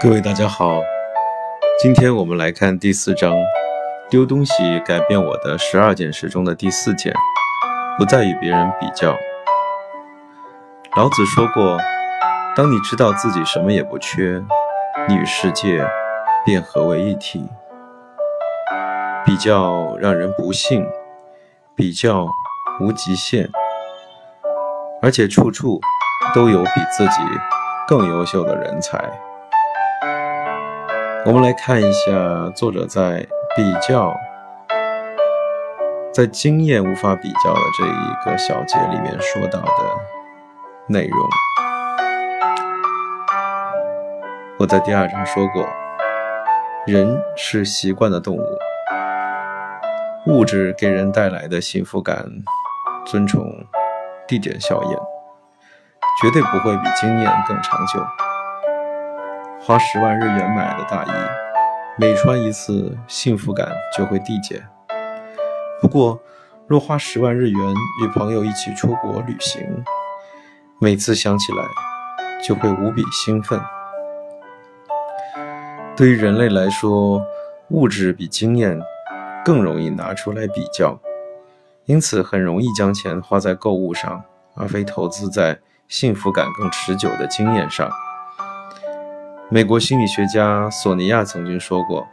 各位大家好，今天我们来看第四章“丢东西改变我的十二件事”中的第四件，不再与别人比较。老子说过：“当你知道自己什么也不缺，你与世界便合为一体。”比较让人不幸，比较无极限，而且处处都有比自己更优秀的人才。我们来看一下作者在比较，在经验无法比较的这一个小节里面说到的内容。我在第二章说过，人是习惯的动物，物质给人带来的幸福感、尊崇、地点效应，绝对不会比经验更长久。花十万日元买的大衣，每穿一次，幸福感就会递减。不过，若花十万日元与朋友一起出国旅行，每次想起来就会无比兴奋。对于人类来说，物质比经验更容易拿出来比较，因此很容易将钱花在购物上，而非投资在幸福感更持久的经验上。美国心理学家索尼娅曾经说过：“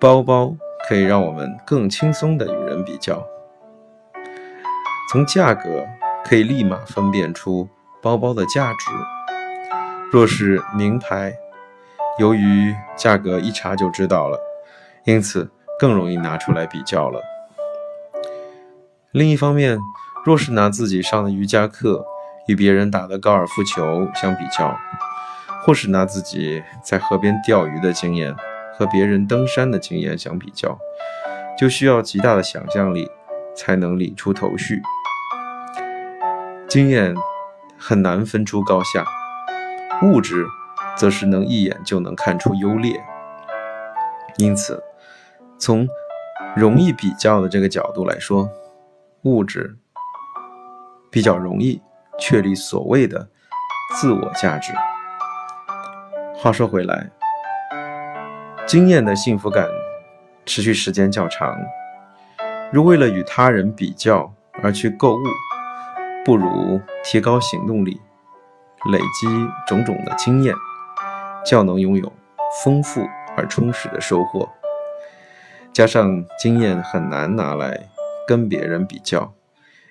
包包可以让我们更轻松地与人比较。从价格可以立马分辨出包包的价值。若是名牌，由于价格一查就知道了，因此更容易拿出来比较了。另一方面，若是拿自己上的瑜伽课与别人打的高尔夫球相比较，或是拿自己在河边钓鱼的经验和别人登山的经验相比较，就需要极大的想象力才能理出头绪。经验很难分出高下，物质则是能一眼就能看出优劣。因此，从容易比较的这个角度来说，物质比较容易确立所谓的自我价值。话说回来，经验的幸福感持续时间较长。如为了与他人比较而去购物，不如提高行动力，累积种种的经验，较能拥有丰富而充实的收获。加上经验很难拿来跟别人比较，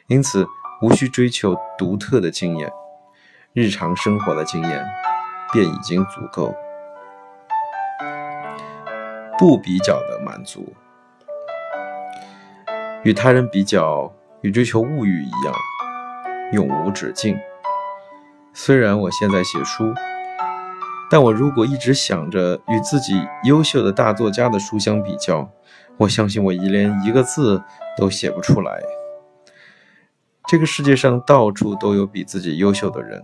因此无需追求独特的经验，日常生活的经验。便已经足够，不比较的满足，与他人比较，与追求物欲一样，永无止境。虽然我现在写书，但我如果一直想着与自己优秀的大作家的书相比较，我相信我一连一个字都写不出来。这个世界上到处都有比自己优秀的人。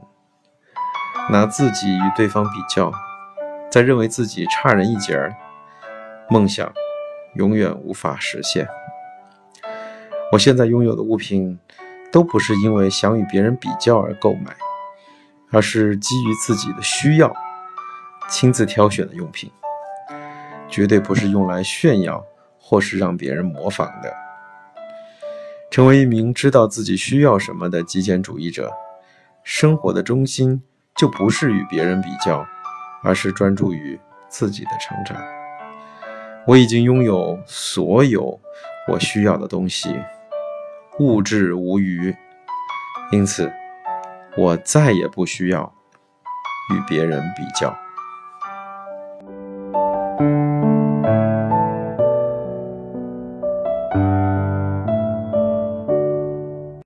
拿自己与对方比较，再认为自己差人一截儿，梦想永远无法实现。我现在拥有的物品，都不是因为想与别人比较而购买，而是基于自己的需要，亲自挑选的用品，绝对不是用来炫耀或是让别人模仿的。成为一名知道自己需要什么的极简主义者，生活的中心。就不是与别人比较，而是专注于自己的成长。我已经拥有所有我需要的东西，物质无余，因此我再也不需要与别人比较。